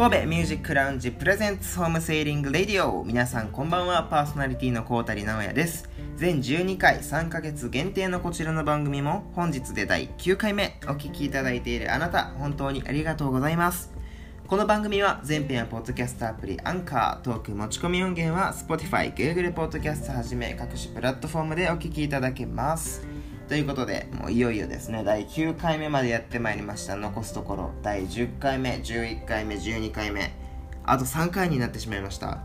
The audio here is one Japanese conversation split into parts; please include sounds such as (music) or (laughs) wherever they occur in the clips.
神戸ミュージックラウンジ presents ホームセーリングレディオ皆さんこんばんは。パーソナリティのコータリ直也です。全12回3ヶ月限定のこちらの番組も本日で第9回目お聴きいただいているあなた本当にありがとうございます。この番組は全編はポッドキャストアプリアンカートーク持ち込み音源は Spotify、Google ポッドキャストはじめ各種プラットフォームでお聴きいただけます。ということで、もういよいよですね、第9回目までやってまいりました。残すところ、第10回目、11回目、12回目、あと3回になってしまいました。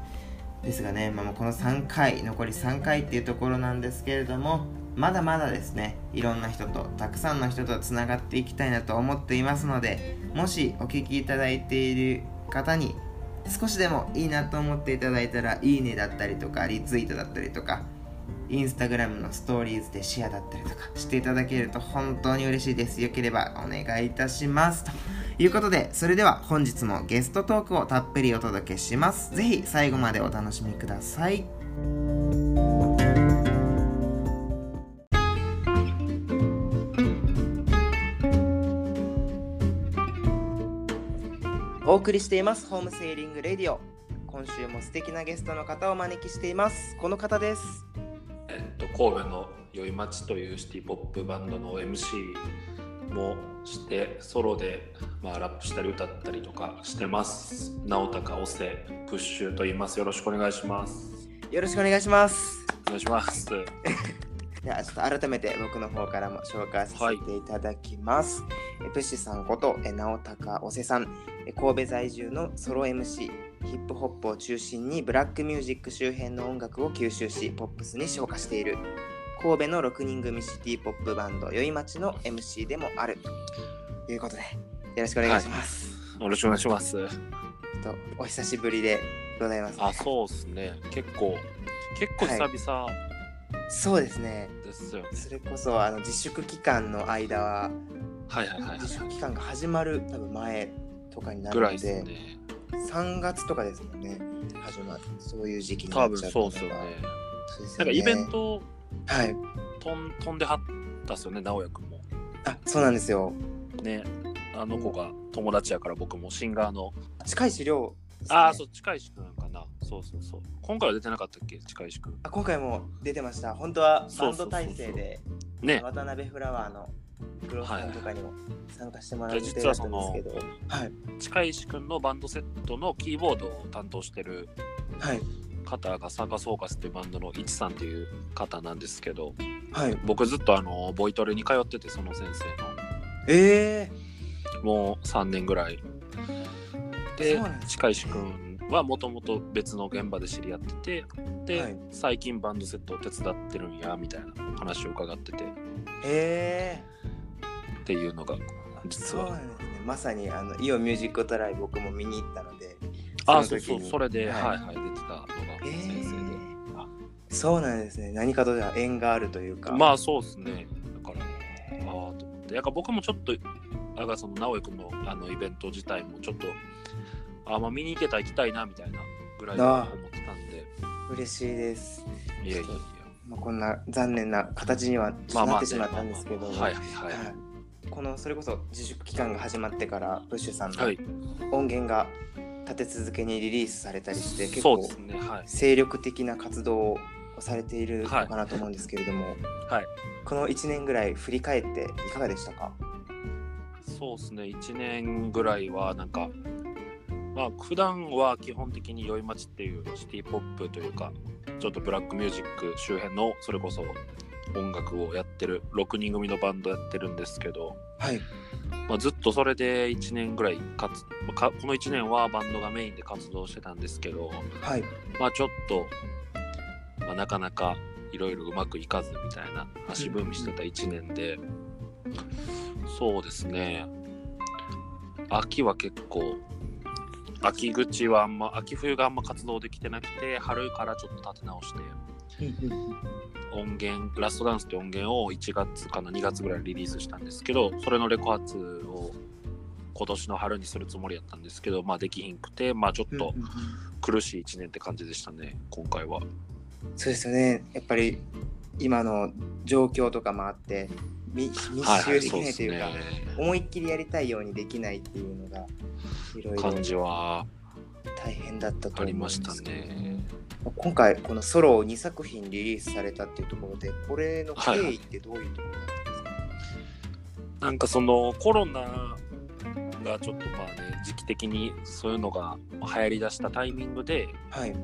ですがね、まあ、もうこの3回、残り3回っていうところなんですけれども、まだまだですね、いろんな人と、たくさんの人とつながっていきたいなと思っていますので、もしお聴きいただいている方に、少しでもいいなと思っていただいたら、いいねだったりとか、リツイートだったりとか、インスタグラムのストーリーズでシェアだったりとかしていただけると本当に嬉しいです。よければお願いいたします。ということで、それでは本日もゲストトークをたっぷりお届けします。ぜひ最後までお楽しみください。お送りしていますホームセーリングレディオ今週も素敵なゲストの方をお招きしていますこの方ですえっと、神戸の宵町というシティポップバンドの MC もしてソロで、まあ、ラップしたり歌ったりとかしてます。直高おせプッシュと言います。よろしくお願いします。よろしくお願いします。お願いします。(laughs) ではちょっと改めて僕の方からも紹介させていただきます、えプッシュさんことえ直高おせさん。え神戸在住のソロ MC ヒップホップを中心にブラックミュージック周辺の音楽を吸収しポップスに昇華している。神戸の6人組シティポップバンド宵町の MC でもある。ということでよろしくお願いします、よろしくお願いします。とお久しぶりでございます、あそうですね。結構結構久々そうですね。ですよね、それこそあの自粛期間の間ははい、はいはいはい。自粛期間が始まる多分前とかになぐらいるのでですね3月とかですもんね。始まる。そういう時期にな多分っちゃったのがそうですよね。そうですよね。なんかイベントはい。飛ん飛んではったっすよね直哉くんも。あそうなんですよ。ね。あの子が友達やから僕もシンガーの。近い資料ね。ああ、そう、近石くんかな。そうそうそう。今回は出てなかったっけ？近石くん。あ今回も出てました。本当はバンドそうそうそうそう。体制でね。渡辺フラワーの黒さんとかにも参加してもらったんですけのど、はい。近石くんのバンドセットのキーボードを担当してるはい。方がサーカスフォーカスっていうバンドのイチさんっていう方なんですけど、はい。僕ずっとあの、ボイトレに通ってて、その先生えの。もう3年ぐらい。で近石くんはもともと別の現場で知り合ってて、で、はい。最近バンドセットを手伝ってるんや、みたいな話を伺ってて、ー、えっていうのがー、実は。そうなんですね。まさにあのイオミュージックトライ僕も見に行ったのであ、その時にそうそう、それで、はい。はい、はい、出てたのがえ先生で。ー、あそうなんですね。何かとじゃ縁があるというか。まあ、そうですね。だから、ああ、と思って。やっぱ僕もちょっと、だからその直江君のあのイベント自体もちょっと、あまあ見に行けたら行きたいなみたいなぐらい思ってたんで、嬉しいです、いやいや。まあ、こんな残念な形にはなってしまったんですけど、このそれこそ自粛期間が始まってからプッシュさんのはい、音源が立て続けにリリースされたりして。はい。精力的な活動をされているのかなと思うんですけれども、はい。この1年ぐらい振り返っていかがでしたか？そうですね。1年ぐらいは、なんか、まあ、普段は基本的に宵町っていうシティポップというか、ちょっとブラックミュージック周辺の、それこそ音楽をやってる、6人組のバンドやってるんですけど、はい。まあ、ずっとそれで1年ぐらいかつこの1年はバンドがメインで活動してたんですけどはい。まあちょっと、まあ、なかなかいろいろうまくいかずみたいな足踏みしてた1年で、そうですね。秋は結構秋口はあんま秋冬があんま活動できてなくて春からちょっと立て直して音源ラストダンスって音源を1月かな2月ぐらいリリースしたんですけどそれのレコ発を今年の春にするつもりやったんですけどまあできひんくてまあちょっと苦しい1年って感じでしたね今回は。そうですよね。やっぱり今の状況とかもあってみ密集できないというか、はいはいね。思いっきりやりたいようにできないっていうのがいろいろ感じは大変だったと思うんでありますしたね。今回このソロを2作品リリースされたっていうところでこれの経緯ってどういうところなんですか、なんかそのコロナがちょっとまあね時期的にそういうのが流行りだしたタイミングではい。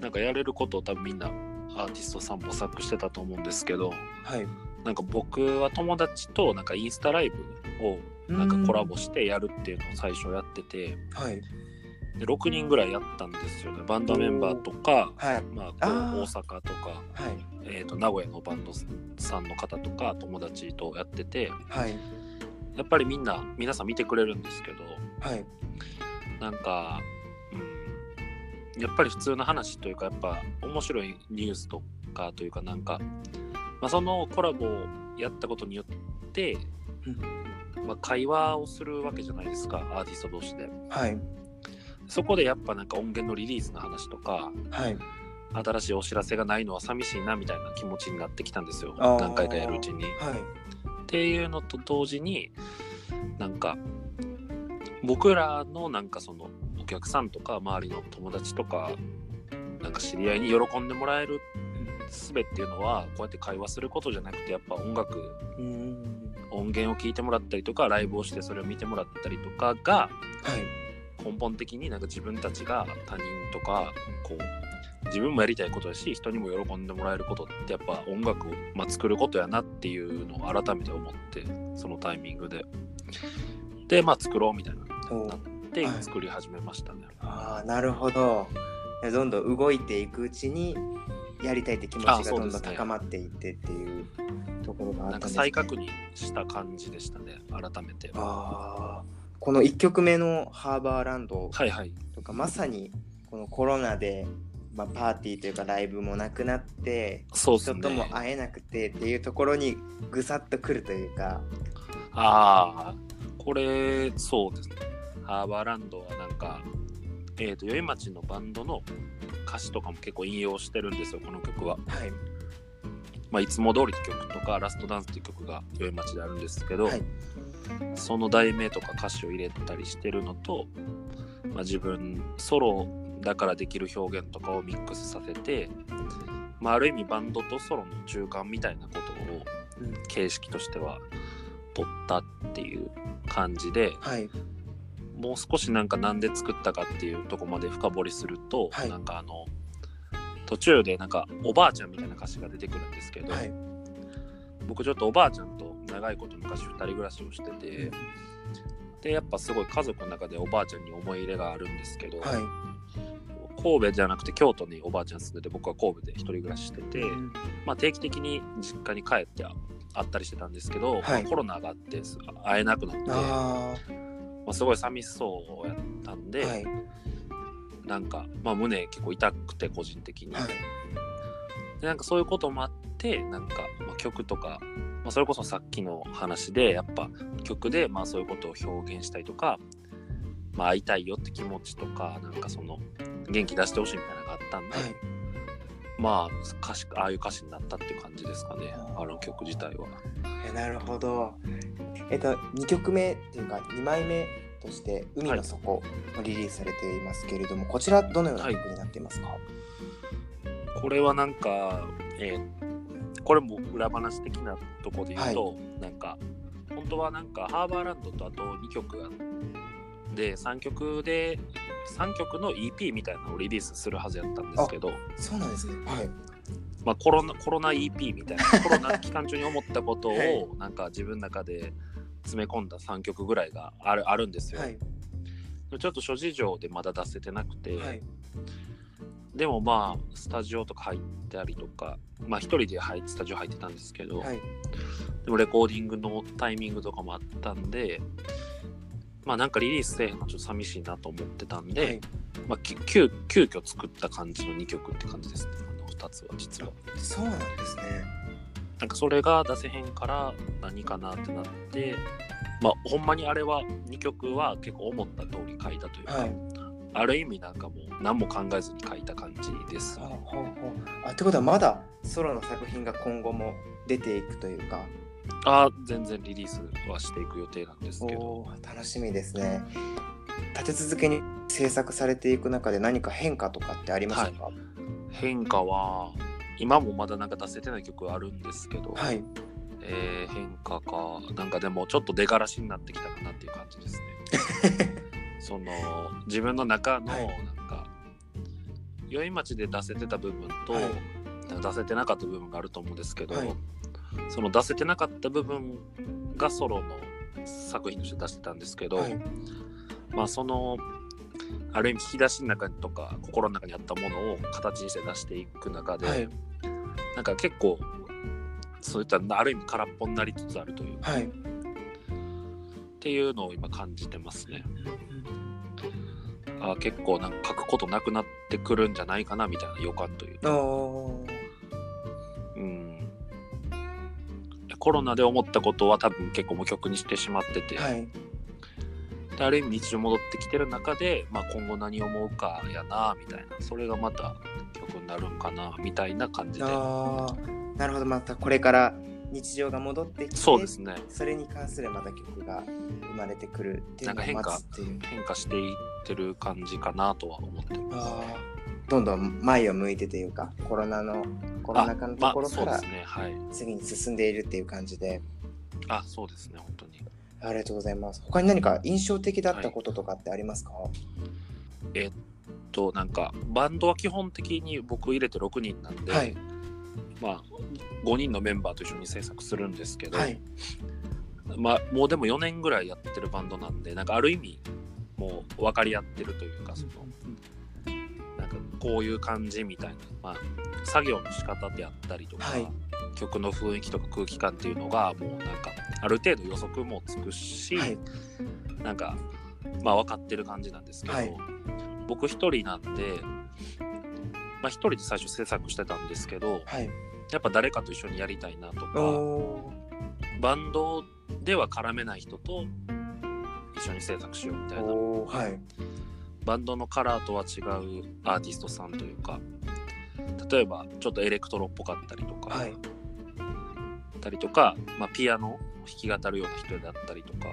なんかやれることを多分みんなアーティストさん模索してたと思うんですけどはいなんか僕は友達となんかインスタライブをなんかコラボしてやるっていうのを最初やっててはい。で6人ぐらいやったんですよね。バンドメンバーとか、はい。まあ、大阪とか、はい。えー、と名古屋のバンドさんの方とか友達とやっててはい。やっぱりみんな皆さん見てくれるんですけどはい。なんか、うん、やっぱり普通の話というかやっぱ面白いニュースとかというかなんか、まあ、そのコラボをやったことによって、まあ、会話をするわけじゃないですかアーティスト同士で。はい。そこでやっぱなんか音源のリリースの話とかはい。新しいお知らせがないのは寂しいなみたいな気持ちになってきたんですよ。何回かやるうちに。はい。っていうのと同時になんか僕らのなんかそのお客さんとか周りの友達とかなんか知り合いに喜んでもらえる術っていうのはこうやって会話することじゃなくてやっぱ音楽音源を聴いてもらったりとかライブをしてそれを見てもらったりとかがはい根本的になんか自分たちが他人とかこう自分もやりたいことだし人にも喜んでもらえることってやっぱ音楽を、まあ、作ることやなっていうのを改めて思ってそのタイミングででまあ作ろうみたいなおで作り始めましたね、ああなるほどどんどん動いていくうちにやりたいって気持ちあがどんどん高まっていってっていうところがあったなんです、ね、再確認した感じでしたね改めてああこの1曲目の「ハーバーランドはいはい」とかまさにこのコロナで、まあ、パーティーというかライブもなくなってそうです人ともね会えなくてっていうところにぐさっとくるというか。ああこれそうですね。ハーバーランドはなんかえっ、と宵町のバンドの歌詞とかも結構引用してるんですよこの曲は。はい。まあ、いつも通りって曲とか、ラストダンスっていう曲が宵町であるんですけど、はい。その題名とか歌詞を入れたりしてるのと、まあ、自分ソロだからできる表現とかをミックスさせて、まあ、ある意味バンドとソロの中間みたいなことをうん。形式としては取ったっていう感じではいもう少しなんかなんで作ったかっていうとこまで深掘りすると、はい。なんかあの途中でなんかおばあちゃんみたいな歌詞が出てくるんですけど、はい。僕ちょっとおばあちゃんと長いこと昔2人暮らしをしててでやっぱすごい家族の中でおばあちゃんに思い入れがあるんですけど、はい。神戸じゃなくて京都におばあちゃん住んでて僕は神戸で一人暮らししてて、まあ、定期的に実家に帰って会ったりしてたんですけど、はい。まあコロナがあって会えなくなって、まああ、すごい寂しそうやったんで、あはい。なんか、まあ、胸結構痛くて個人的に、はい。でなんかそういうこともあってなんか、まあ、曲とか、まあ、それこそさっきの話でやっぱ曲でまあそういうことを表現したりとか、まあ、会いたいよって気持ちとかなんかその元気出してほしいみたいなのがあったんで、はい。まあ歌詞ああいう歌詞になったっていう感じですかねあの曲自体は。えなるほど。えっと、2曲目っていうか2枚目として「海の底」をリリースされていますけれども、こちらどのような曲になっていますか、これはなんか、えーこれも裏話的なところで言うと、なんか本当はなんかハーバーランドとあと2曲がで3曲で3曲の EP みたいなのをリリースするはずやったんですけどそうなんですね。はい。まあ、コロナコロナ EP みたいなコロナ期間中に思ったことを、(laughs) はいなんか自分の中で詰め込んだ3曲ぐらいがあるあるんですよ、はい。ちょっと諸事情でまだ出せてなくて、はい。でもまあスタジオとか入ったりとかまあ一人で入ってスタジオ入ってたんですけど、はい。でもレコーディングのタイミングとかもあったんでまあなんかリリースせえへんのちょっと寂しいなと思ってたんで、はいまあ、き急急遽作った感じの2曲って感じですねあの2つは実はそうなんですね。なんかそれが出せへんから何かなってなってまあほんまにあれは2曲は結構思った通り書いたというか、はい。ある意味なんかもう何も考えずに書いた感じです。ほうほうほう。あってことはまだソロの作品が今後も出ていくというか、あ全然リリースはしていく予定なんですけど。楽しみですね。立て続けに制作されていく中で何か変化とかってありましたか変化は今もまだなんか出せてない曲あるんですけど、はい。えー変化か。なんかでもちょっと出がらしになってきたかなっていう感じですね。(laughs) その自分の中のはい。なんか宵町で出せてた部分と、はい。出せてなかった部分があると思うんですけど、はい。その出せてなかった部分がソロの作品として出してたんですけど、はい。まあそのある意味引き出しの中とか心の中にあったものを形にして出していく中で、はい。なんか結構そういったある意味空っぽになりつつあるというはい。っていうのを今感じてますね。あ結構なんか書くことなくなってくるんじゃないかなみたいな予感というか、うん、コロナで思ったことは多分結構もう曲にしてしまってて、はい。である意味日常戻ってきてる中で、まあ、今後何を思うかやなみたいなそれがまた曲になるんかなみたいな感じでああ、なるほど。またこれから日常が戻ってきて、そうですねそれに関するまた曲が生まれてくるっていうのをなんか待つっていう。変化していってる感じかなとは思ってます。どんどん前を向いてというか、コロナの、コロナ禍のとまあころからねはい次に進んでいるっていう感じで、あそうですね本当にありがとうございます。他に何か印象的だったこととかってありますか、えっとなんかバンドは基本的に僕入れて6人なんで、はいまあ5人のメンバーと一緒に制作するんですけど、はい。まあもうでも4年ぐらいやってるバンドなんでなんかある意味もう分かり合ってるというかそのなんかこういう感じみたいな、まあ、作業の仕方であったりとか、はい曲の雰囲気とか空気感っていうのがもうなんかある程度予測もつくし、はい。なんかまあ分かってる感じなんですけど、はい僕一人なんで、まあ、一人で最初制作してたんですけどはい。やっぱ誰かと一緒にやりたいなとかバンドでは絡めない人と一緒に制作しようみたいな。バンドのカラーとは違うアーティストさんというか例えばちょっとエレクトロっぽかったりとか、はい。たりとか、まあ、ピアノを弾き語るような人だったりとか。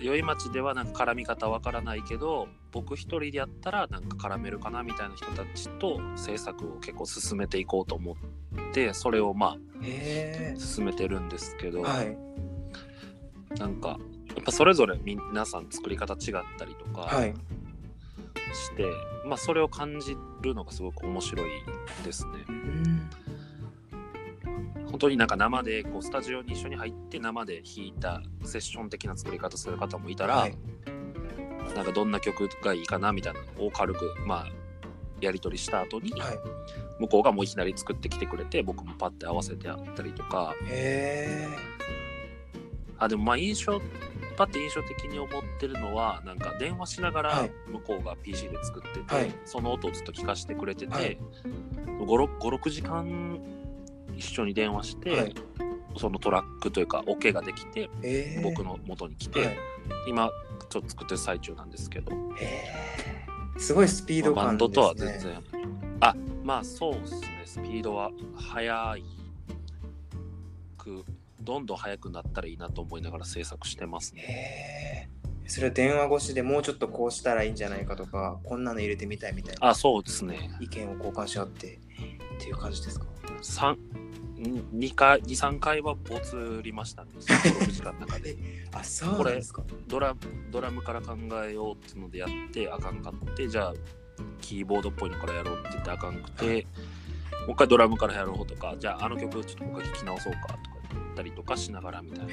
宵町ではなんか絡み方わからないけど僕一人でやったらなんか絡めるかなみたいな人たちと制作を結構進めていこうと思ってそれをまへあ進めてるんですけど、え。はい。なんかぱそれぞれ皆さん作り方違ったりとかはい。して、まあそれを感じるのがすごく面白いですね。うん本当になんか生でこうスタジオに一緒に入って生で弾いたセッション的な作り方する方もいたら、はい。なんかどんな曲がいいかなみたいなのを軽くまあやり取りした後に、はい。向こうがもういきなり作ってきてくれて僕もパッて合わせてやったりとか。あでもまあ印象パッて印象的に思ってるのはなんか電話しながらはい。向こうが PC で作ってて、はい。その音をずっと聞かせてくれてて、はい。56時間一緒に電話して、はい。そのトラックというかオ、ケができてええ。僕の元に来て、はい。今ちょっと作ってる最中なんですけど、へえ。すごいスピード感まあバンドとは全然。あまあそうですね。スピードは速くどんどん速くなったらいいなと思いながら制作してますね。それは電話越しでもうちょっとこうしたらいいんじゃないかとか、こんなの入れてみたいみたいなあそうですね。意見を交換し合ってっていう感じですか？三2回23回はボツりましたね。その6時間の中で。(laughs) あ、そうなんですか。ドラドラムから考えようっていうのでやってあかんかってじゃあキーボードっぽいのからやろうって言ってあかんくて、はい。もう一回ドラムからやろうとかじゃああの曲ちょっともう一回聴き直そうかとか言ったりとかしながらみたいな。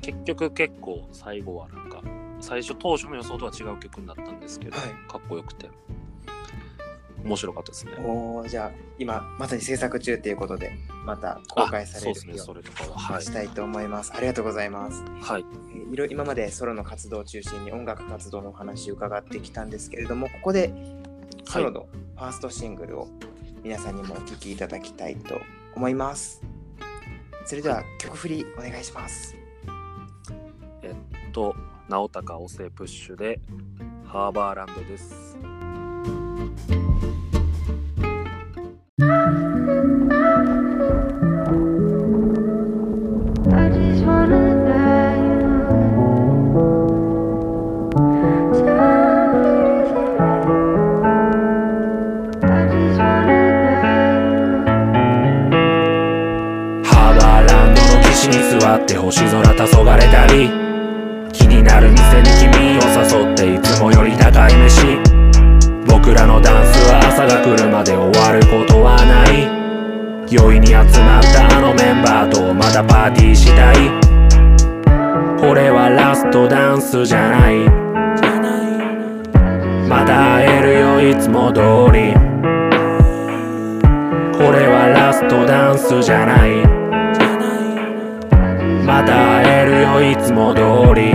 結局結構最後はなんか最初当初の予想とは違う曲になったんですけど、はいかっこよくて面白かったですねおお、じゃあ今まさに制作中っていうことで、また公開される日をねははい、したいと思います。ありがとうございます。はい、えーいろ今までソロの活動を中心に音楽活動のお話を伺ってきたんですけれども、ここでソロのファーストシングルを皆さんにもお聴きいただきたいと思います。それでは曲振りお願いします。えっと直高おせプッシュでハーバーランドですがれたり気になる店に君を誘っていつもより高い飯。僕らのダンスは朝が来るまで終わることはない。酔いに集まったあのメンバーとまたパーティーしたい。これはラストダンスじゃない。また会えるよいつも通り。これはラストダンスじゃない。また会えるよいつも通り。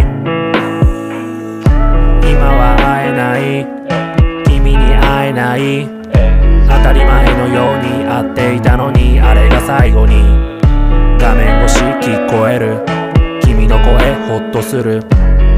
今は会えない君に会えない。当たり前のように会っていたのにあれが最後に。画面越し聞こえる。君の声ほっとする。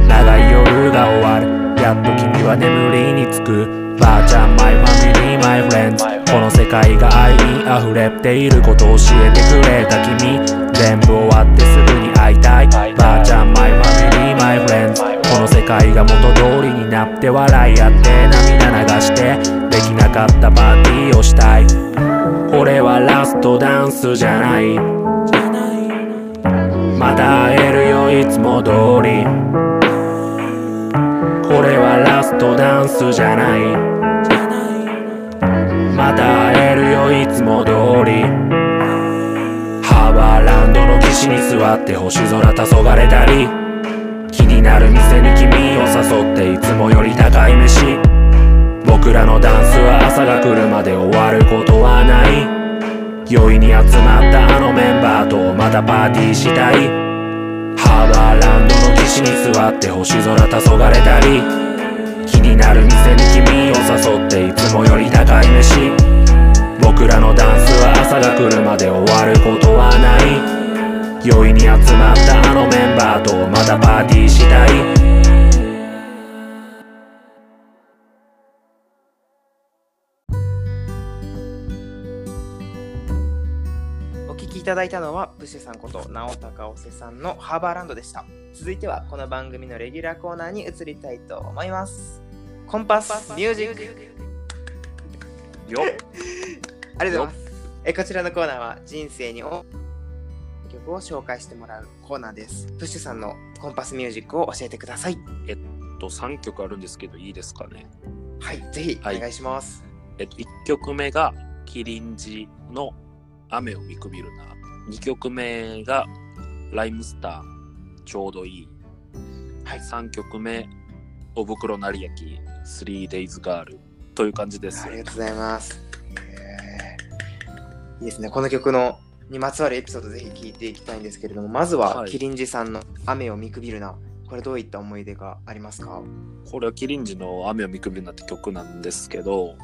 長い夜が終わる。やっと君は眠りにつく。ばあちゃん My family my friends この世界が愛に溢れていることを教えてくれた君。全部終わってすぐに会いたい。ばあちゃん My family my friends この世界が元通りになって笑い合って涙流してできなかったパーティーをしたい。これはラストダンスじゃない。また会えるよいつも通り。これはラストダンスじゃない。また会えるよいつも通り。ンドの岸に座って星空黄昏れたり。気になる店に君を誘っていつもより高い飯。僕らのダンスは朝が来るまで終わることはない。酔いに集まったあのメンバーとまたパーティーしたい。ハーバーランドの岸に座って星空黄昏れたり。気になる店に君を誘っていつもより高い飯。僕らのダンスは朝が来るまで終わることはない。酔いに集まったあのメンバーとまたパーティーしたい。お聞きいただいたのはブッシュさんこと直高尾瀬さんのハーバーランドでした。続いてはこの番組のレギュラーコーナーに移りたいと思います。コンパスミュージック。よっ。(laughs) ありがとうございます。えこちらのコーナーは人生にお曲を紹介してもらうコーナーですプッシュさんのコンパスミュージックを教えてくださいと3曲あるんですけどいいですかね？はいぜひおはい願いします、えっと、1曲目がキリンジの雨を見くびるな。2曲目がライムスターちょうどいい。はい3曲目おぶくろなり焼き 3days ガールという感じですあ。りがとうございます。えーいいですね。この曲のにまつわるエピソードぜひ聞いていきたいんですけれども、まずは、はいキリンジさんの雨を見くびるな。これどういった思い出がありますか？これはキリンジの雨を見くびるなって曲なんですけど、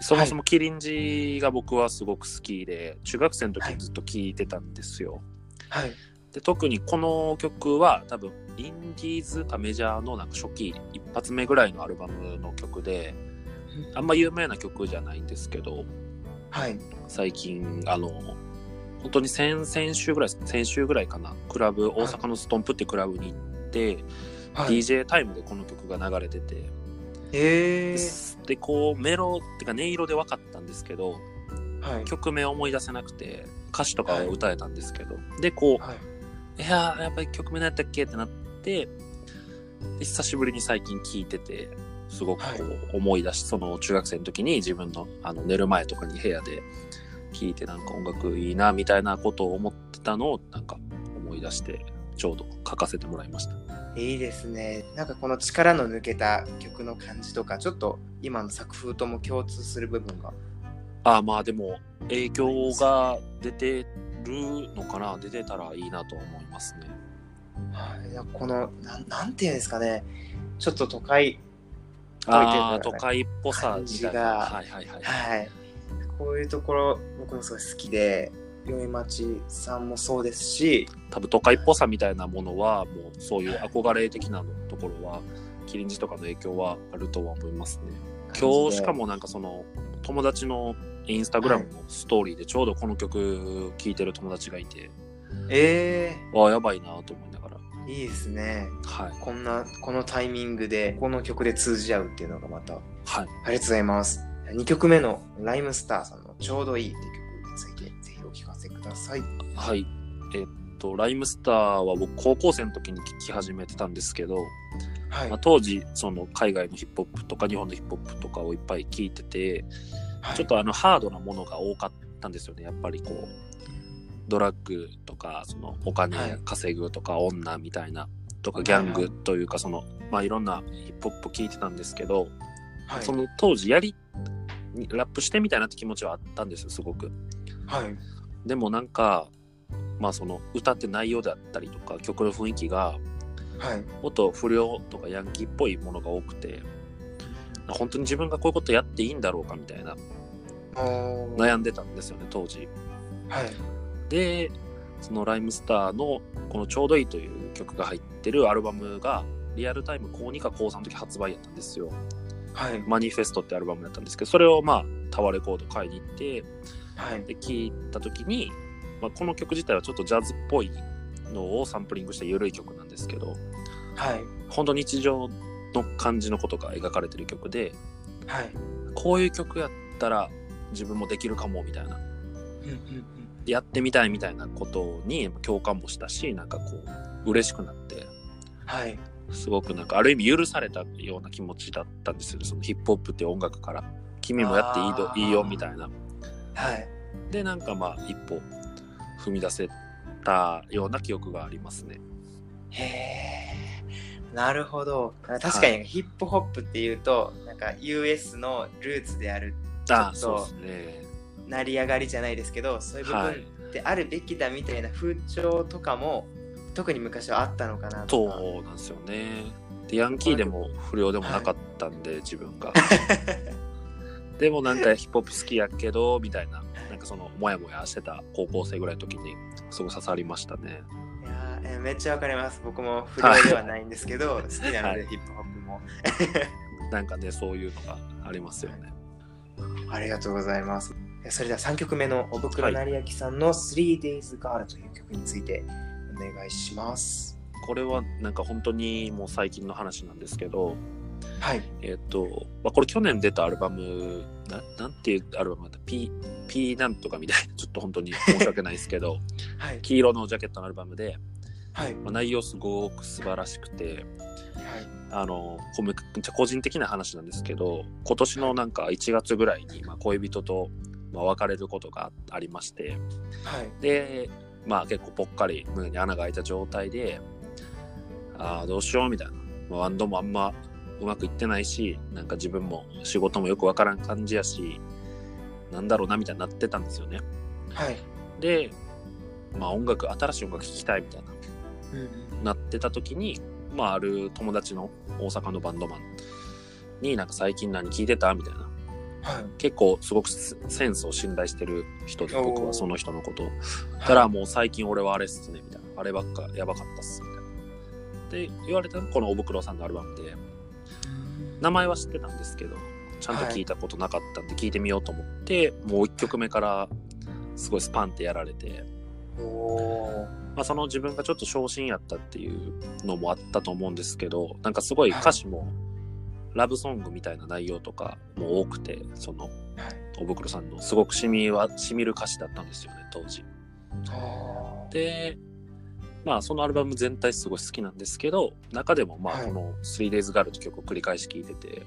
そもそもキリンジが僕はすごく好きで、中学生の時にずっと聴いてたんですよ。はい。で特にこの曲は多分インディーズかメジャーのなんか初期一発目ぐらいのアルバムの曲であんま有名な曲じゃないんですけどはい。最近あの本当に先々週ぐらい先週ぐらいかな。クラブ大阪のストンプってクラブに行って、はい。DJ タイムでこの曲が流れてて。えでー、でこうメロってか音色で分かったんですけどはい。曲名思い出せなくて歌詞とかは歌えたんですけど、でこうはい。いやーやっぱり曲名何やったっけってなってで久しぶりに最近聴いててすごくこう思い出し、その中学生の時に自分のあの寝る前とかに部屋で聴いてなんか音楽いいなみたいなことを思ってたのをなんか思い出してちょうど書かせてもらいました。いいですね。なんかこの力の抜けた曲の感じとか、ちょっと今の作風とも共通する部分が。ああまあでも影響が出てるのかな？出てたらいいなと思いますね。はい。いやこの、なんなんていうんですかね。ちょっと都会、ああ都会っぽさみたがはいはいはい。はい。こういうところ、僕もすごい好きで、宵町さんもそうですし、多分都会っぽさみたいなものはもうそういう憧れ的なところはキリンジとかの影響はあるとは思いますね。今日しかもなんかその友達のインスタグラムのストーリーでちょうどこの曲聴いてる友達がいて、えわあやばいなと思いながら。ー、いいですね。はい。こんな、このタイミングで、この曲で通じ合うっていうのがまた、はい。ありがとうございます。2曲目のライムスターさんのちょうどいいっ曲について、ぜひお聞かせください。はい。えっと、ライムスターは僕高校生の時に聴き始めてたんですけど、はい。まあ、当時その海外のヒップホップとか日本のヒップホップとかをいっぱい聴いてて、はい。ちょっとあのハードなものが多かったんですよね。やっぱりこうドラッグとかそのお金はい。稼ぐとか女みたいなとかいギャングというかそのまあいろんなヒップホップ聴いてたんですけど、はい。その当時やりラップしてみたいなって気持ちはあったんですよすごく。はい。でもなんかまあその歌って内容であったりとか曲の雰囲気がはい。もっと不良とかヤンキーっぽいものが多くて本当に自分がこういうことやっていいんだろうかみたいな悩んでたんですよね当時。はい。でそのライムスターのこの「ちょうどいい」という曲が入ってるアルバムがリアルタイム高2か高3の時発売やったんですよはい。マニフェストってアルバムだったんですけどそれをまあタワーレコード買いに行ってはい。で聴いた時に、まあ、この曲自体はちょっとジャズっぽいのをサンプリングした緩い曲なんですけどはい。本当日常の感じのことが描かれてる曲ではい。こういう曲やったら自分もできるかもみたいな。うんうんやってみたいみたいなことに共感もしたしなんかこう嬉しくなって。はいすごくなんかある意味許されたような気持ちだったんですよね。そのヒップホップっていう音楽から。君もやっていいどいいよみたいな。はい。でなんかまあ一歩踏み出せたような記憶がありますね。へえなるほど。確かにヒップホップっていうとなんか US のルーツであるあそうですね。成り上がりじゃないですけどそういう部はい分であるべきだみたいな風潮とかも特に昔はあったのかなとか。そうなんですよね。でヤンキーでも不良でもなかったんで、(laughs) 自分が。でもなんかヒップホップ好きやけどみたいな。なんかそのモヤモヤしてた高校生ぐらいの時にすごい刺さりましたね。いやーえーめっちゃわかります。僕も不良ではないんですけど好きなので、はい。ヒップホップも。(laughs) なんかねそういうのがありますよね。ありがとうございます。えそれでは3曲目のおぶくろなりやきさんの 3days Girl という曲についてお願いします。これはなんか本当にもう最近の話なんですけどはい。えっ、と、まあ、これ去年出たアルバムななんていうアルバムだった？P, P なんとかみたいな。(laughs) ちょっと本当に申し訳ないですけど (laughs) はい。黄色のジャケットのアルバムで、はい。まあ、内容すごく素晴らしくてはい。あのこめっちゃ個人的な話なんですけど今年のなんか1月ぐらいに、まあ、恋人と、まあ、別れることがありましてはい。でまあ結構ぽっかり胸に穴が開いた状態でああどうしようみたいな、まあ、バンドもあんまうまくいってないしなんか自分も仕事もよくわからん感じやしなんだろうなみたいになってたんですよね。はい。でまあ音楽新しい音楽聴きたいみたいな。うんなってた時に、まあ、ある友達の大阪のバンドマンになんか最近何聞いてたみたいなはい。結構すごくセセンスを信頼してる人で僕はその人のこと。をはいたらもう最近俺はあれっすねみたいな。あればっかやばかったっす。みたいなで言われたのがこのおぶくろさんのアルバムで。名前は知ってたんですけどちゃんと聞いたことなかったんで聞いてみようと思って、もう1曲目からすごいスパンってやられて、まあ、その自分がちょっと昇進やったっていうのもあったと思うんですけどなんかすごい歌詞もラブソングみたいな内容とかも多くてそのはい。おぶくろさんのすごくしみはしみる歌詞だったんですよね当時。でまあそのアルバム全体すごい好きなんですけど中でもまあはい。この 3days Girl という曲を繰り返し聴いてて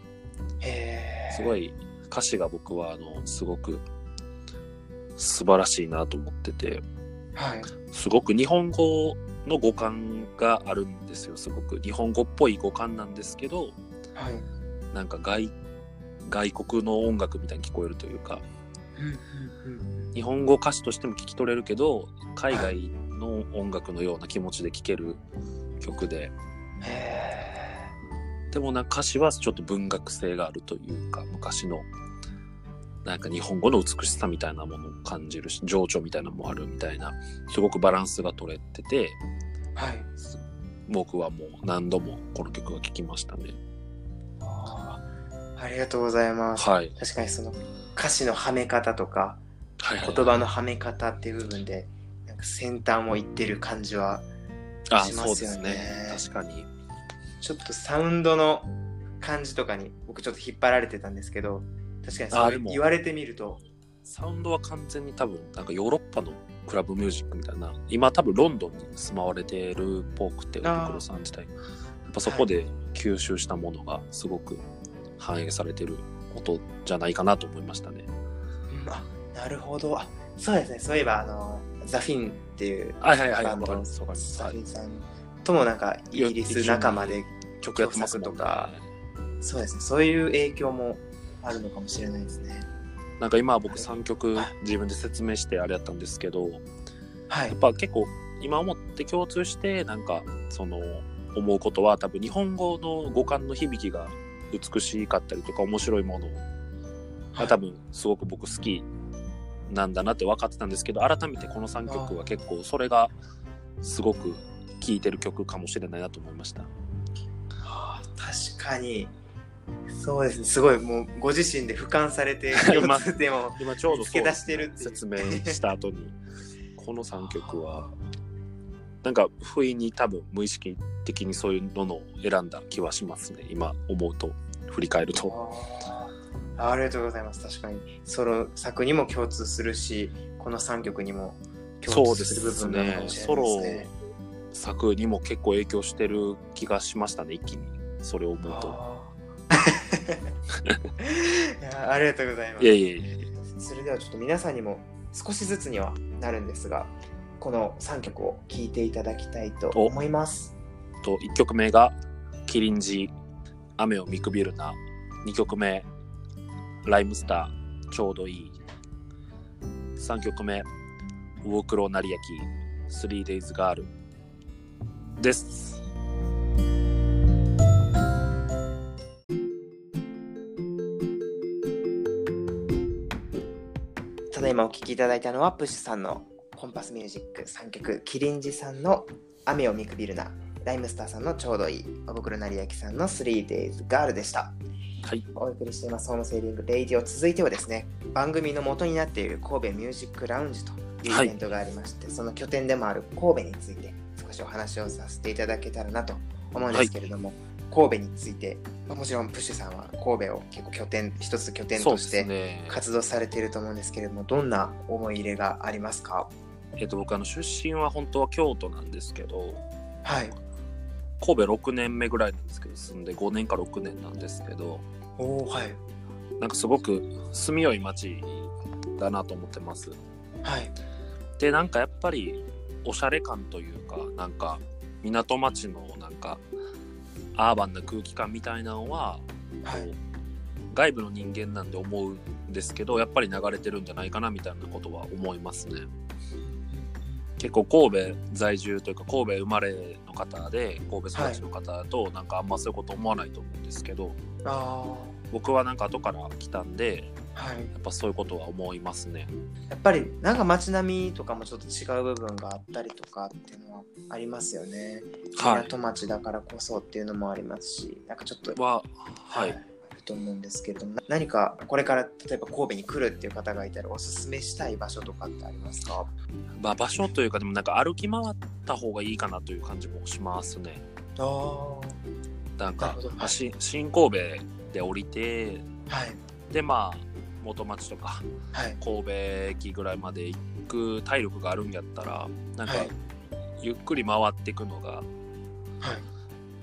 すごい歌詞が僕はあのすごく素晴らしいなと思っててはい。すごく日本語の語感があるんですよすごく。日本語っぽい語感なんですけどはいなんか外外国の音楽みたいに聞こえるというか日本語歌詞としても聞き取れるけど海外の音楽のような気持ちで聴ける曲で。へでもなんか歌詞はちょっと文学性があるというか昔のなんか日本語の美しさみたいなものを感じるし情緒みたいなのもあるみたいなすごくバランスが取れててーはい。僕はもう何度もこの曲が聴きましたねありがとうございます。はい。確かにその歌詞のはめ方とかはいはい言葉のはめ方っていう部分でなんか先端をいってる感じはあしますよね。そうですね。確かに。ちょっとサウンドの感じとかに僕ちょっと引っ張られてたんですけど確かにそう言われてみると。サウンドは完全に多分、なんかヨーロッパのクラブミュージックみたいな、今多分ロンドンに住まわれてるっぽくて、あーブクロさん自体。やっぱそこで吸収したものがすごく反映されてる音じゃないかなと思いましたね。うん。あなるほど。あそうですね。そういえばあのザ・フィンっていうはいはいはい、バンドわかります。わかります。はい。ザフィンさんともなんかイギリス仲間で曲やってますとかそうですね。そういう影響もあるのかもしれないですね。なんか今僕3曲はい。自分で説明してあれやったんですけど、はい。やっぱ結構今思って共通してなんかその思うことは多分日本語の語感の響きが美しかったりとか面白いものが多分すごく僕好きなんだなって分かってたんですけど改めてこの3曲は結構それがすごく聴いてる曲かもしれないなと思いました。あー確かに。そうです。ねすごい。もうご自身で俯瞰されて (laughs) 今共通点を今ちょうど見つけ出してるって説明した後にこの3曲は (laughs) なんか不意に多分無意識的にそういうのを選んだ気はしますね。今思うと振り返ると。あー。ありがとうございます。確かに。ソロ作にも共通するしこの3曲にも共通する部分なのかもしれソロないですね。作にも結構影響してる気がしましたね一気に。それを思うと。(laughs) いやありがとうございます。いやいやいやそれではちょっと皆さんにも少しずつにはなるんですがこの3曲を聴いていただきたいと思いますと1曲目が「キリンジ雨を見くびるな」2曲目「ライムスターちょうどいい」3曲目「ウォークローなり焼き 3days ガール」です。ただいまお聴きいただいたのはプッシュさんのコンパスミュージック3曲キリンジさんの雨を見くびるな。ライムスターさんのちょうどいいおぶくろなりやきさんの 3days ガールでした。はい。お送りしていますホームセーリングレイディオ。続いてはですね番組の元になっている神戸ミュージックラウンジというイベントがありまして、その拠点でもある神戸について少しお話をさせていただけたらなと思うんですけれども、神戸についてまあもちろんプッシュさんは神戸を結構拠点一つ拠点としてね。活動されていると思うんですけれどもどんな思い入れがありますか？えっと僕あの出身は本当は京都なんですけどはい神戸6年目ぐらいなんですけど住んで5年か6年なんですけどおおはい。なんかすごく住みよい街だなと思ってます。はい。でなんかやっぱりおしゃれ感というかなんか港町のなんかアーバンな空気感みたいなのは、はい。外部の人間なんで思うんですけどやっぱり流れてるんじゃないかなみたいなことは思いますね結構神戸在住というか神戸生まれの方で神戸育ちの方だと、なんかあんまそういうこと思わないと思うんですけどあ僕はなんか後から来たんであはい。やっぱそういうことは思いますね。やっぱりなんか街並みとかもちょっと違う部分があったりとかっていうのはありますよね。はい。港町だからこそっていうのもありますし、なんかちょっと、ははい、あると思うんですけれども、な何かこれから例えば神戸に来るっていう方がいたらおすすめしたい場所とかってありますか？まあ、場所というかでもなんか歩き回った方がいいかなという感じもしますね。ああ。なんかはい新新神戸で降りてはい。でまあ元町とかはい。神戸駅ぐらいまで行く体力があるんやったらなんかはいゆっくり回っていくのがは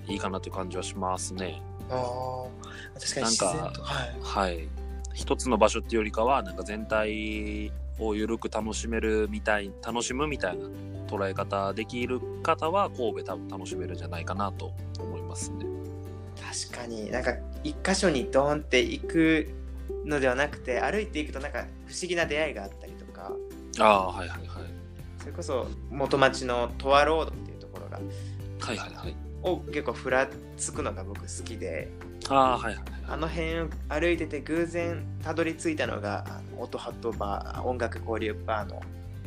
い。いいかなという感じはしますね。ああ。確かに自然と。はい。はい。一つの場所っていうよりかはなんか全体をゆるく楽しめるみたい楽しむみたいな捉え方できる方は神戸多分楽しめるんじゃないかなと思いますね。確かになんか一箇所にドーンって行くのではなくて歩いていくとなんか不思議な出会いがあったりとかああはいはいはい。それこそ元町のトアロードっていうところがはいはいはい。を結構ふらつくのが僕好きでああはいはいはい。あの辺を歩いてて偶然たどり着いたのが音ハットバー音楽交流バーの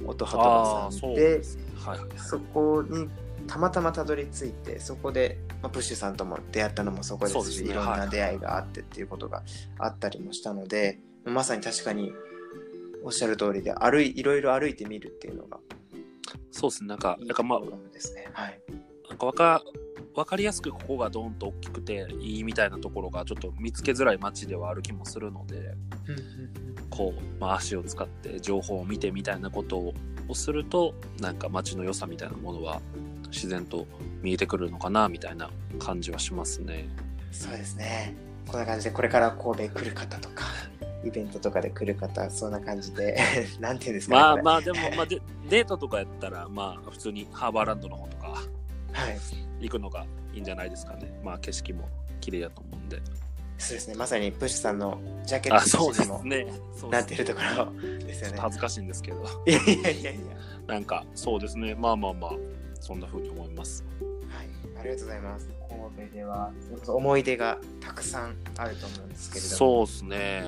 音ハットあバーさんでですね。はいはいはい。そこにたまたまたどり着いてそこで、まあ、プッシュさんとも出会ったのもそこですしそうですねいろんはない出会いがあってっていうことがあったりもしたので、まさに確かにおっしゃる通りで歩いいろいろ歩いてみるっていうのがそうですね。なんか、いいなんかまあね。はい。なんか分かりやすくここがドーンと大きくていいみたいなところがちょっと見つけづらい街ではある気もするのでこう、まあ、足を使って情報を見てみたいなことをするとなんか街の良さみたいなものは自然と見えてくるのかなみたいな感じはしますね。そうですね。こんな感じでこれから神戸来る方とか (laughs) イベントとかで来る方そんな感じで (laughs) なんていうんですかね。まあまあでも、まあ、でデートとかやったらまあ普通にハーバーランドの方とかはい。行くのがいいんじゃないですかね。まあ景色も綺麗だと思うんで。そうですね。まさにプッシュさんのジャケッあ、トそうでにもすね。なってるところですよね。恥ずかしいんですけど。いやいやいやいや。なんかそうですね。まあまあまあ、そんな風に思います。はい、ありがとうございます。神戸では思い出がたくさんあると思うんですけれども、そうですね。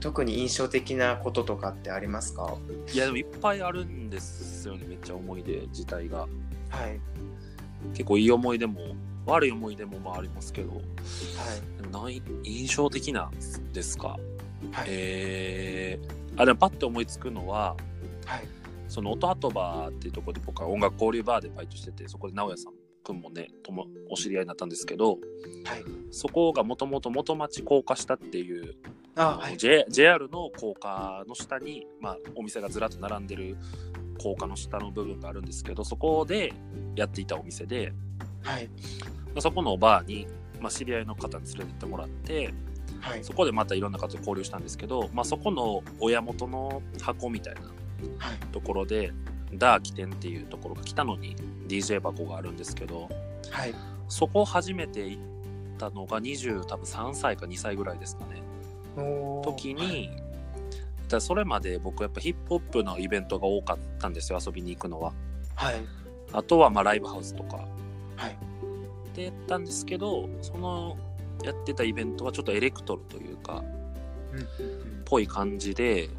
特に印象的なこととかってありますか？はいやでもいっぱいあるんですよね。めっちゃ思い出自体が。い。結構いい思い出も悪い思い出もまあありますけど、はい。でもない印象的なですか？はい。えー、あでもパッと思いつくのははい。その音鳩バーっていうところで僕は音楽交流バーでバイトしててそこで直哉さんくんもねともお知り合いになったんですけどはい。そこがもともと元町高架下っていう、あ、はい。J、JR の高架の下に、まあ、お店がずらっと並んでる高架の下の部分があるんですけどそこでやっていたお店ではい。まあそこのバーに、まあ、知り合いの方に連れてってもらってはい。そこでまたいろんな方と交流したんですけど、まあ、そこの親元の箱みたいなはい。ところでダー起点っていうところが来たのに DJ 箱があるんですけどはい。そこを初めて行ったのが20多分3歳か2歳ぐらいですかね時に、だそれまで僕やっぱヒップホップのイベントが多かったんですよ遊びに行くのははい。あとはまあライブハウスとかはい。でやったんですけどそのやってたイベントはちょっとエレクトロというかうんぽい感じで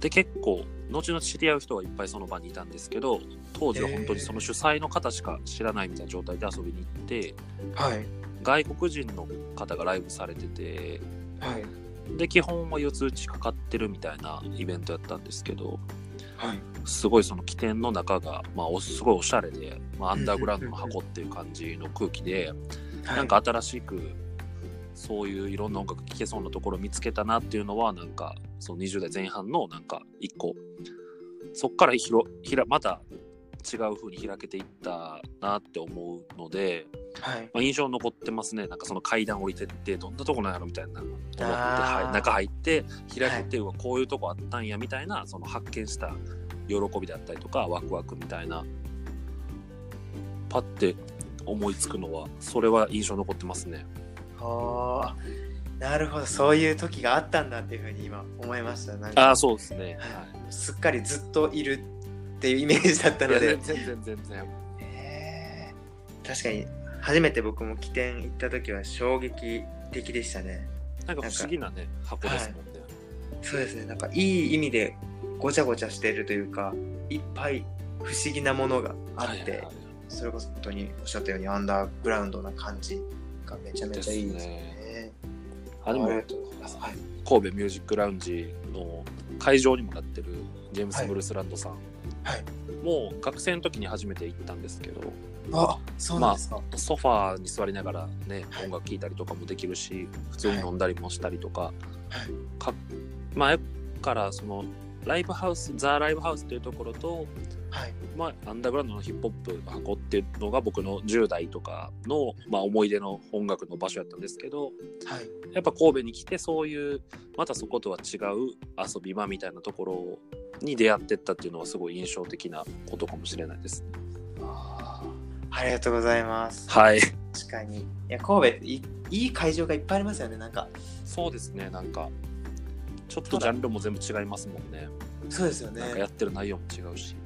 で結構後々知り合う人がいっぱいその場にいたんですけど当時は本当にその主催の方しか知らないみたいな状態で遊びに行ってはい。外国人の方がライブされててはい。で基本は四つ打ちかかってるみたいなイベントやったんですけどはい。すごいその起点の中が、まあ、おすごいおしゃれで、まあ、アンダーグラウンドの箱っていう感じの空気でなんか新しくそういういろんな音楽聴けそうなところを見つけたなっていうのはなんかその20代前半のなんか一個。そっからひろひらまた違う風に開けていったなって思うので、はい。まあ、印象残ってますねなんかその階段降りてってどんなとこなんやろみたいな思って、はい、中入って開けて、うわこういうとこあったんやみたいなその発見した喜びであったりとかワクワクみたいなパッて思いつくのはそれは印象残ってますね。ああ。なるほど。そういう時があったんだっていうふうに今思いました。ああそうですね。はすっかりずっといるっていうイメージだったので。全。然全然。へー。確かに初めて僕も起点行った時は衝撃的でしたね。なんか不思議なね箱ですもんね。そうですね。なんかいい意味でごちゃごちゃしてるというかいっぱい不思議なものがあって、はいはいはい。それこそ本当におっしゃったようにアンダーグラウンドな感じがめちゃめちゃいいですよね。あでもはい。神戸ミュージックラウンジの会場にもなってるジェームス・はいブルースランドさん、はい。もう学生の時に初めて行ったんですけどあそうなんですか、ソファーに座りながらねはい。音楽聴いたりとかもできるし普通に飲んだりもしたりとか,、はい。か前からそのライブハウスザ・ライブハウスっていうところと、はい。まあ、アンダーグラウンドのヒップホップの箱っていうのが僕の10代とかの、まあ、思い出の音楽の場所やったんですけどはい。やっぱ神戸に来てそういうまたそことは違う遊び場みたいなところに出会ってったっていうのはすごい印象的なことかもしれないです。あー。ありがとうございます。はい。確かに。いや神戸いいい会場がいっぱいありますよねなんか。そうですね、なんか、ちょっとジャンルも全部違いますもんね。そうですよねなんかやってる内容も違うし、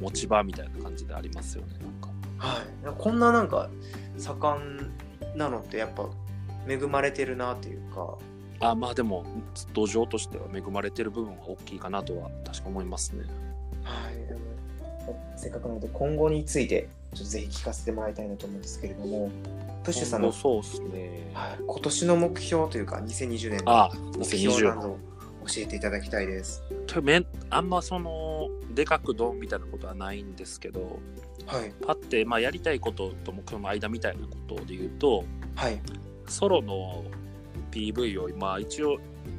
持ち場みたいな感じでありますよね、なんか。はい、こんななんか盛んなのってやっぱ恵まれてるなっていうかあまあでも、土壌としては恵まれてる部分は大きいかなとは確か思いますね。はいせっかくなので今後についてちょっとぜひ聞かせてもらいたいなと思うんですけれどもプッシュさんの、そうっすね。はい、今年の目標というか2020年のあ、目標な2020。どを教えていただきたいです。あんまその、でかくドンみたいなことはないんですけど、はい。パッて、まあ、やりたいことと目標の間みたいなことで言うとはい。ソロの PV を今一応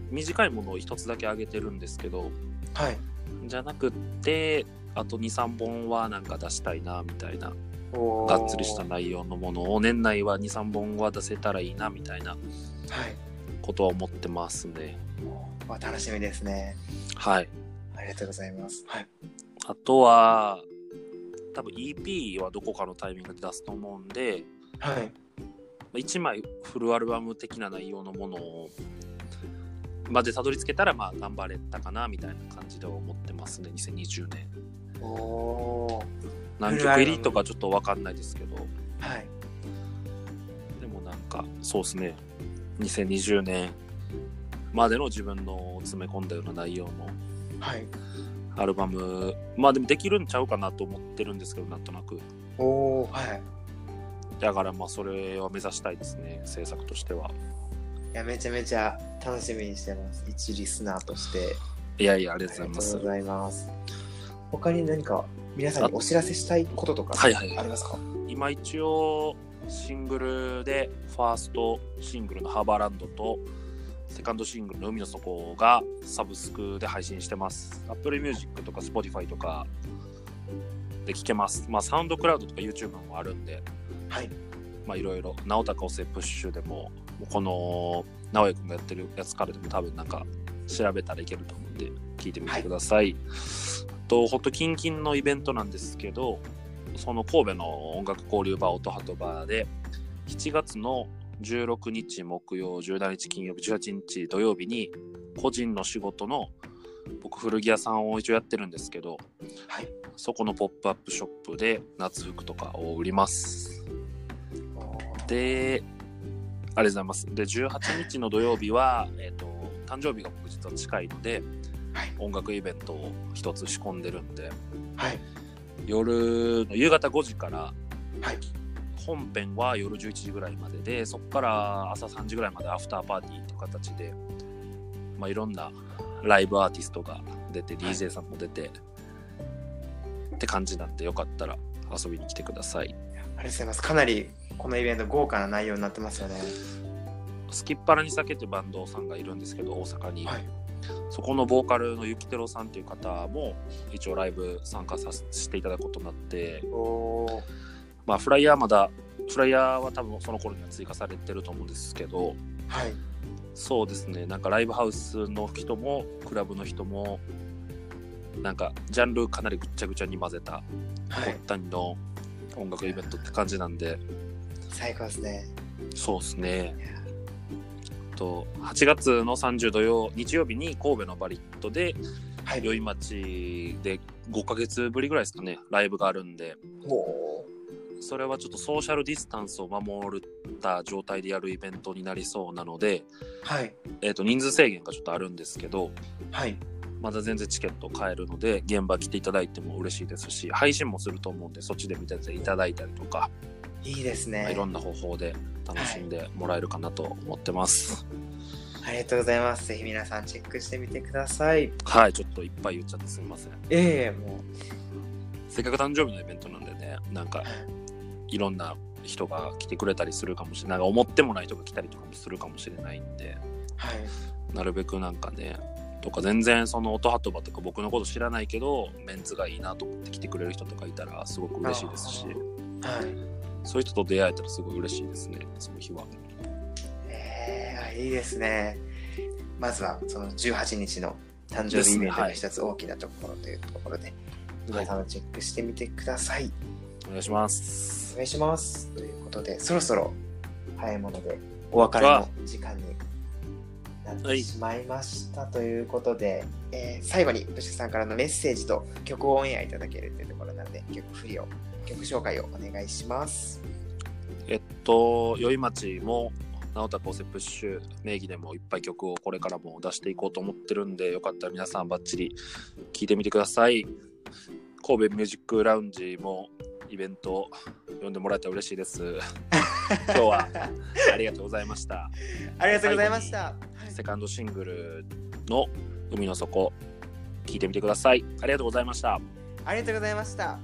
短いものを一つだけ上げてるんですけどはい。じゃなくってあと23本はなんか出したいなみたいながっつりした内容のものを年内は23本は出せたらいいなみたいなはいことは思ってますねわ楽しみですね。はい。ありがとうございます。はい。あとは多分 EP はどこかのタイミングで出すと思うんではい。1枚フルアルバム的な内容のものをまでたどり着けたらまあ頑張れたかなみたいな感じでは思ってますね2020年。おお何曲入りとかちょっと分かんないですけど。はい。でもなんかそうですね。2020年までの自分の詰め込んだような内容のはい。アルバム。まあでもできるんちゃうかなと思ってるんですけどなんとなく。おおはい。だからまあそれを目指したいですね制作としては。いやめちゃめちゃ楽しみにしてます。一リスナーとして。いやいやありあがとうございます。りがとうございます。他に何か皆さんにお知らせしたいこととかはいはいありますか？今一応シングルでファーストシングルのハーバーランドとセカンドシングルの海の底がサブスクで配信してます。Apple Music とか Spotify とかで聴けます。まあサウンドクラウドとか YouTube もあるんで、はいまあいろいろ、直高押せプッシュでも、この直江君がやってるやつからでも多分なんか調べたらいけると思うんで、聞いてみてください。あと、ほんとキンキンのイベントなんですけど、その神戸の音楽交流場音ハトバーで7月の16日木曜17日金曜日18日土曜日に個人の仕事の僕古着屋さんを一応やってるんですけどはい。そこのポップアップショップで夏服とかを売ります。でありがとうございます。で18日の土曜日は、えっと誕生日が僕実は近いのではい。音楽イベントを一つ仕込んでるんではい。夜の夕方5時からはい本編は夜11時ぐらいまででそこから朝3時ぐらいまでアフターパーティーっていう形で、まあ、いろんなライブアーティストが出て、はい。DJ さんも出てって感じなんでよかったら遊びに来てください。ありがとうございます。かなりこのイベント豪華な内容になってますよね。スキッパラに酒ってバンドさんがいるんですけど大阪に、はい。そこのボーカルのゆきてろさんっていう方も一応ライブ参加させていただくことになっておおまあフライヤーまだフライヤーは多分その頃には追加されてると思うんですけどはい。そうですね。なんかライブハウスの人もクラブの人もなんかジャンルかなりぐっちゃぐちゃに混ぜたはい。ごったにの音楽イベントって感じなんで、最高ですね。そうですね。と8月の30土曜日曜日に神戸のバリットではい。宵町で5ヶ月ぶりぐらいですかねライブがあるんでそれはちょっとソーシャルディスタンスを守った状態でやるイベントになりそうなので、はい。えー、と人数制限がちょっとあるんですけどはい。まだ全然チケット買えるので現場来ていただいても嬉しいですし配信もすると思うんでそっちで見ていただいたりとか、いいですね。いろんな方法で楽しんでもらえるかなと思ってます。ありがとうございます。ぜひ皆さんチェックしてみてください。はい。ちょっといっぱい言っちゃってすみません。ええもう。せっかく誕生日のイベントなんでねなんかいろんな人が来てくれたりするかもしれない。思ってもない人が来たりとかもするかもしれないんで。はい。なるべくなんかねとか全然その音はとばとか僕のこと知らないけどメンツがいいなと思って来てくれる人とかいたらすごく嬉しいですし。はい。そういう人と出会えたらすごい嬉しいですねその日は。えー、あいいですね。まずはその18日の誕生日イベントが一つ大きなところというところで皆さんもチェックしてみてくださいお願いします。お願いします。ということでそろそろ早いものでお別れの時間になってしまいましたということで、えー最後にブシさんからのメッセージと曲をオンエアいただけるというところなので曲振りを曲紹介をお願いします。えっと宵町も直田高セプッシュ名義でもいっぱい曲をこれからも出していこうと思ってるんでよかったら皆さんバッチリ聴いてみてください。神戸ミュージックラウンジもイベント呼んでもらえたら嬉しいです。(laughs) 今日はありがとうございました。ありがとうございました。セカンドシングルの海の底聴いてみてください。ありがとうございました。ありがとうございました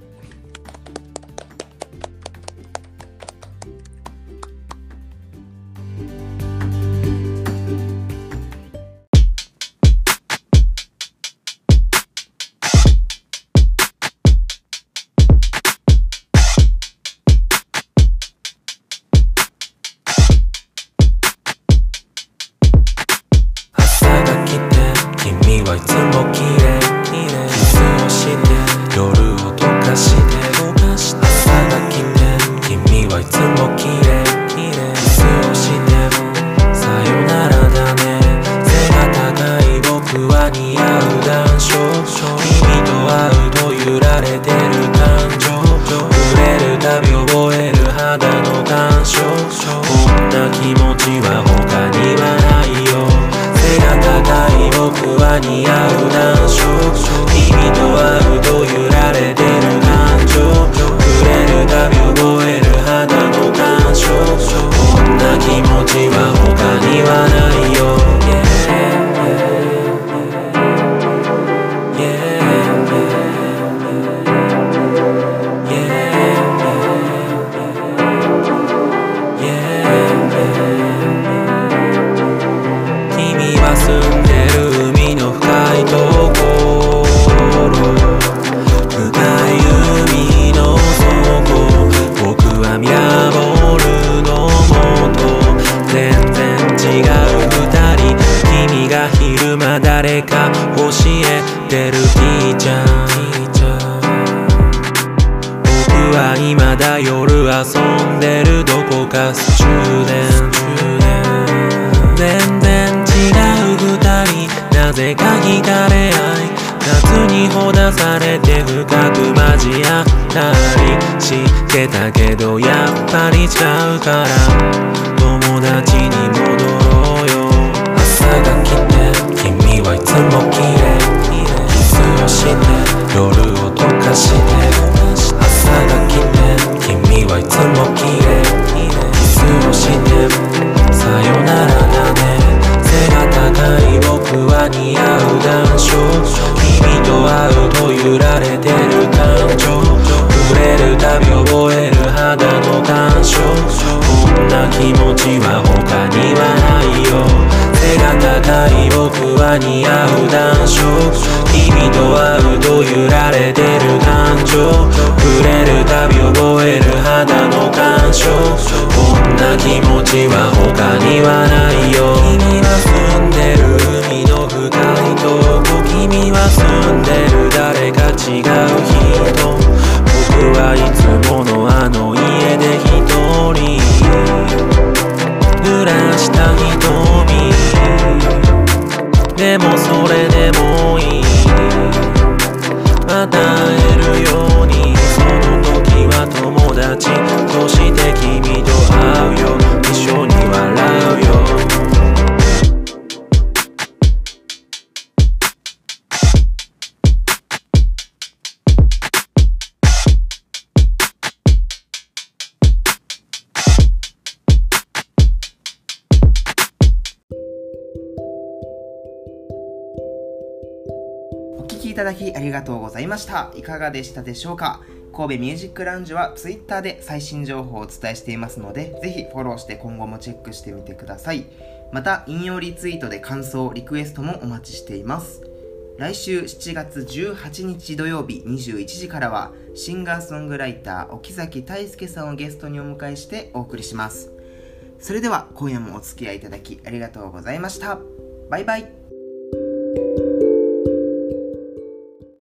気持ちは他にはないよ。君は住んでる海の深いとこ君は住んでる誰か違う人。僕はいつものあの家で一人。濡らした瞳。でもそれました。いかがでしたでしょうか？神戸ミュージックラウンジは Twitter で最新情報をお伝えしていますので、ぜひフォローして今後もチェックしてみてください。また、引用リツイートで感想、リクエストもお待ちしています。来週7月18日土曜日21時からは、シンガーソングライター、沖崎大輔さんをゲストにお迎えしてお送りします。それでは今夜もお付き合いいただきありがとうございました。バイバイ。